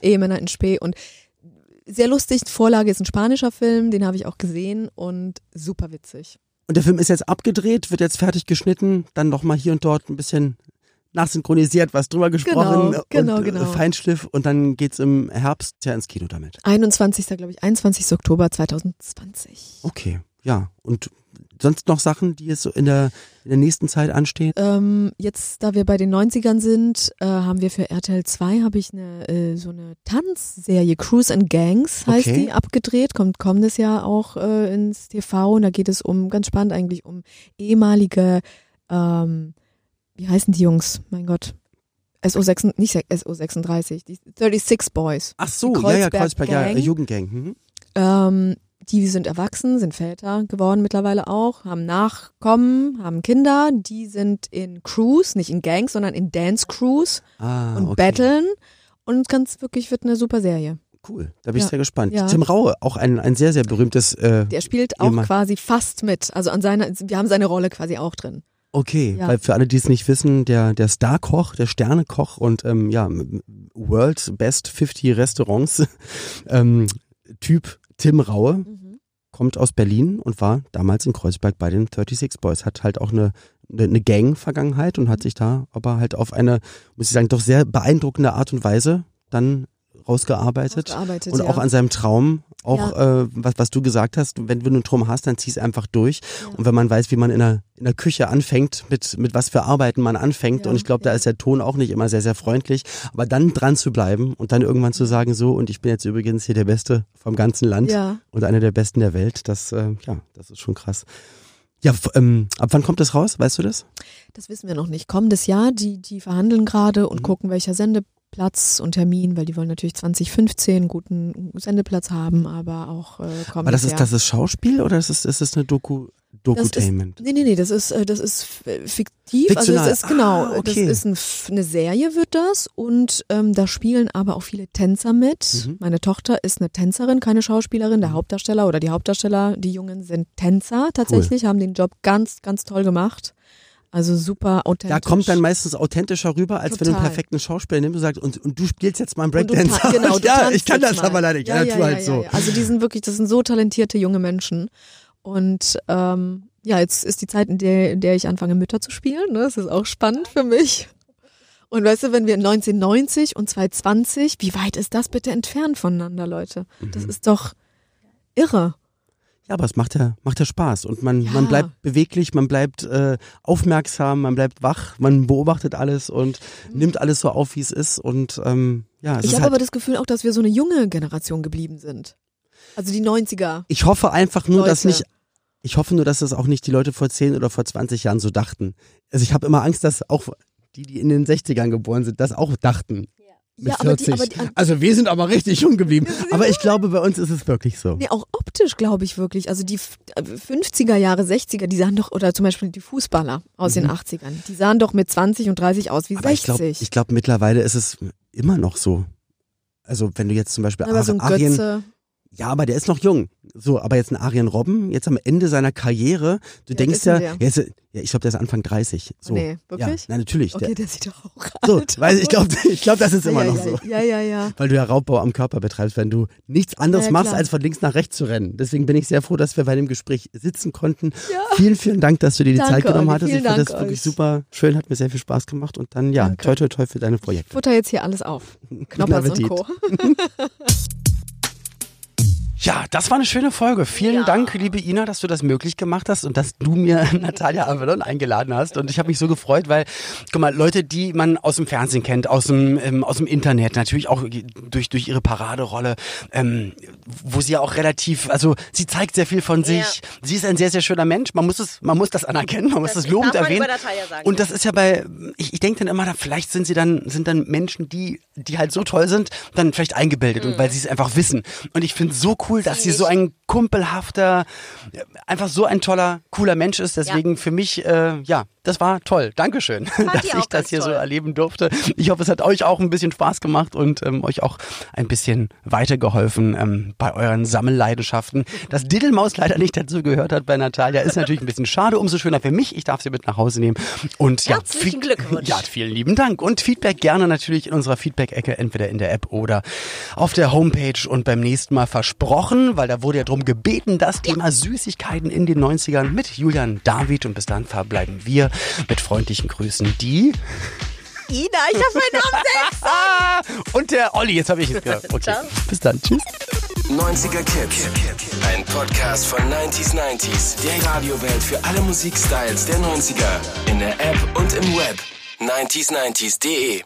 Ehemänner in Spee und sehr lustig. Vorlage ist ein spanischer Film, den habe ich auch gesehen und super witzig. Und der Film ist jetzt abgedreht, wird jetzt fertig geschnitten, dann noch mal hier und dort ein bisschen nachsynchronisiert, was drüber gesprochen Genau, genau, und äh, genau. Feinschliff und dann geht's im Herbst ja ins Kino damit. 21. glaube ich, 21. Oktober 2020. Okay, ja. Und sonst noch Sachen, die jetzt so in der, in der nächsten Zeit anstehen? Ähm, jetzt, da wir bei den 90ern sind, äh, haben wir für RTL 2 habe ich eine äh, so eine Tanzserie Cruise and Gangs heißt Okay. die abgedreht, kommt kommendes Jahr auch äh, ins TV und da geht es um ganz spannend eigentlich um ehemalige ähm, wie heißen die Jungs? Mein Gott. SO6, nicht SO36, die 36 Boys. Ach so, Die ja, ja, Kreuzberg, ja, Gang. äh, Jugendgang. Mhm. Ähm, die sind erwachsen, sind Väter geworden mittlerweile auch, haben Nachkommen, haben Kinder. Die sind in Crews, nicht in Gangs, sondern in Dance Crews Ah, und okay. battlen. Und ganz wirklich wird eine super Serie. Cool, da bin ich Ja. sehr gespannt. Ja. Tim Raue, auch ein, ein sehr, sehr berühmtes. Äh, Der spielt auch Jemand- quasi fast mit. Also an seiner, wir haben seine Rolle quasi auch drin. okay, Ja. weil für alle, die es nicht wissen, der, der Star-Koch, der Sternekoch und ähm, ja, m- World Best 50 Restaurants [laughs] ähm, Typ Tim Raue Mhm. kommt aus Berlin und war damals in Kreuzberg bei den 36 Boys. Hat halt auch eine, eine, eine Gang-Vergangenheit und hat sich da aber halt auf eine, muss ich sagen, doch sehr beeindruckende Art und Weise dann rausgearbeitet. Ausgearbeitet, und ja. auch an seinem Traum, auch äh, was, was du gesagt hast, wenn du einen Traum hast, dann zieh's einfach durch. Und wenn man weiß, wie man in der, in der Küche anfängt, mit, mit was für Arbeiten man anfängt, Ja, und ich glaube, da ja. ist der Ton auch nicht immer sehr, sehr freundlich, aber dann dran zu bleiben und dann irgendwann zu sagen, so, und ich bin jetzt übrigens hier der Beste vom ganzen Land Ja. und einer der Besten der Welt, das, äh, ja, das ist schon krass. Ja, ähm, ab wann kommt das raus? Weißt du das? Das wissen wir noch nicht. Kommendes Jahr, die, die verhandeln gerade Mhm. und gucken, welcher Sendeplatz und Termin, weil die wollen natürlich 2015 einen guten Sendeplatz haben, aber auch äh, kommendes Aber das ist, das ist Schauspiel oder ist es, ist es eine Doku, Das ist, Dokutainment? nee, nee, nee, das ist, äh, das ist äh, fiktiv. Fiktional. Also es ist genau, Ah, okay. das ist ein, eine Serie wird das und ähm, da spielen aber auch viele Tänzer mit. Mhm. Meine Tochter ist eine Tänzerin, keine Schauspielerin. Der Hauptdarsteller oder die Hauptdarsteller, die Jungen sind Tänzer tatsächlich, haben den Job ganz, ganz toll gemacht. Also super authentisch. Da kommt dann meistens authentischer rüber, als wenn du einen Total. perfekten Schauspieler nimmst und sagst, und, und du spielst jetzt mal einen Breakdancer. genau, [laughs] ja, ich kann das mal. aber leider nicht. Ja, ja, tu halt so. ja. Also die sind wirklich, das sind so talentierte junge Menschen. Und ähm, ja, jetzt ist die Zeit, in der, in der ich anfange, Mütter zu spielen. Ne? Das ist auch spannend für mich. Und weißt du, wenn wir 1990 und 2020, wie weit ist das bitte entfernt voneinander, Leute? Mhm. Das ist doch irre. Ja, aber es macht ja, macht ja Spaß und man, Ja. man bleibt beweglich, man bleibt äh, aufmerksam, man bleibt wach, man beobachtet alles und nimmt alles so auf, wie es ist und ähm, ja, es Ich habe halt, aber das Gefühl auch, dass wir so eine junge Generation geblieben sind. Also die 90er. ich hoffe einfach nur, dass Leute. nicht, ich hoffe nur, dass das auch nicht die Leute vor 10 oder vor 20 Jahren so dachten. Also ich habe immer Angst, dass auch die, die in den 60ern geboren sind, das auch dachten. Mit Ja, aber die- 40. aber die- also wir sind aber richtig jung geblieben. Aber ich glaube, bei uns ist es wirklich so. Nee, auch optisch glaube ich wirklich. Also die F- äh, 50er Jahre, 60er, die sahen doch, oder zum Beispiel die Fußballer aus den 80ern, die sahen doch mit 20 und 30 aus wie Mhm. Aber ich 60. glaube, ich glaub, mittlerweile ist es immer noch so. Also wenn du jetzt zum Beispiel aber so ein Arien. Ja, aber der ist noch jung. So, aber jetzt ein Arjen Robben, jetzt am Ende seiner Karriere, du Wie denkst ja, ja, ist, ja, ich glaube, der ist Anfang 30. So. Nee, wirklich? Ja, na, natürlich. Okay, der, der sieht doch auch so, alt weil ich glaube, [laughs] ich glaub, das ist immer ja, noch ja, so. Ja, ja, ja. Weil du ja Raubbau am Körper betreibst, wenn du nichts anderes Ja, ja, machst, als von links nach rechts zu rennen. Deswegen bin ich sehr froh, dass wir bei dem Gespräch sitzen konnten. Vielen, vielen Dank, dass du dir die Danke, Zeit genommen Olli. hattest. Ich fand Dank das wirklich euch. super schön, hat mir sehr viel Spaß gemacht und dann ja, Danke. toi toi toi für deine Projekte. Futter jetzt hier alles auf. [laughs] Knoppers und. Co. [laughs] Ja, das war eine schöne Folge. Vielen Dank, liebe Ina, dass du das möglich gemacht hast und dass du mir [laughs] Natalia Avalon eingeladen hast. Und ich habe mich so gefreut, weil, guck mal, Leute, die man aus dem Fernsehen kennt, aus dem, ähm, aus dem Internet, natürlich auch durch, durch ihre Paraderolle, ähm, wo sie ja auch relativ, also sie zeigt sehr viel von sich. Sie ist ein sehr, sehr schöner Mensch. Man muss es, man muss das anerkennen, man muss Das das lobend erwähnen. Und ja. das ist ja bei, ich, ich denke dann immer, da, vielleicht sind sie dann, sind dann Menschen, die, die halt so toll sind, dann vielleicht eingebildet und weil sie es einfach wissen. Und ich finde so cool, dass sie so ein kumpelhafter, einfach so ein toller, cooler Mensch ist. Deswegen für mich, äh, ja, das war toll. Dankeschön, [laughs] dass ich das hier so toll. erleben durfte. Ich hoffe, es hat euch auch ein bisschen Spaß gemacht und ähm, euch auch ein bisschen weitergeholfen ähm, bei euren Sammelleidenschaften. Dass [laughs] Diddelmaus leider nicht dazu gehört hat bei Natalia, ist natürlich ein bisschen schade. Umso schöner für mich. Ich darf sie mit nach Hause nehmen. Und ja, Herzlichen viel- Glückwunsch. Ja, vielen lieben Dank. Und Feedback gerne natürlich in unserer Feedback-Ecke, entweder in der App oder auf der Homepage. Und beim nächsten Mal versprochen, weil da wurde ja drum gebeten, das Thema Süßigkeiten in den 90ern mit Julian David. Und bis dann verbleiben wir mit freundlichen Grüßen, die Ina, ich habe meinen Namen selbst. [laughs] Und der Olli. Jetzt habe ich es gehört. Okay. Ciao. Bis dann. Tschüss. 90er Kids. Ein Podcast von 90s 90s. Der Radiowelt für alle Musikstyles der 90er. In der App und im Web. 90s90s.de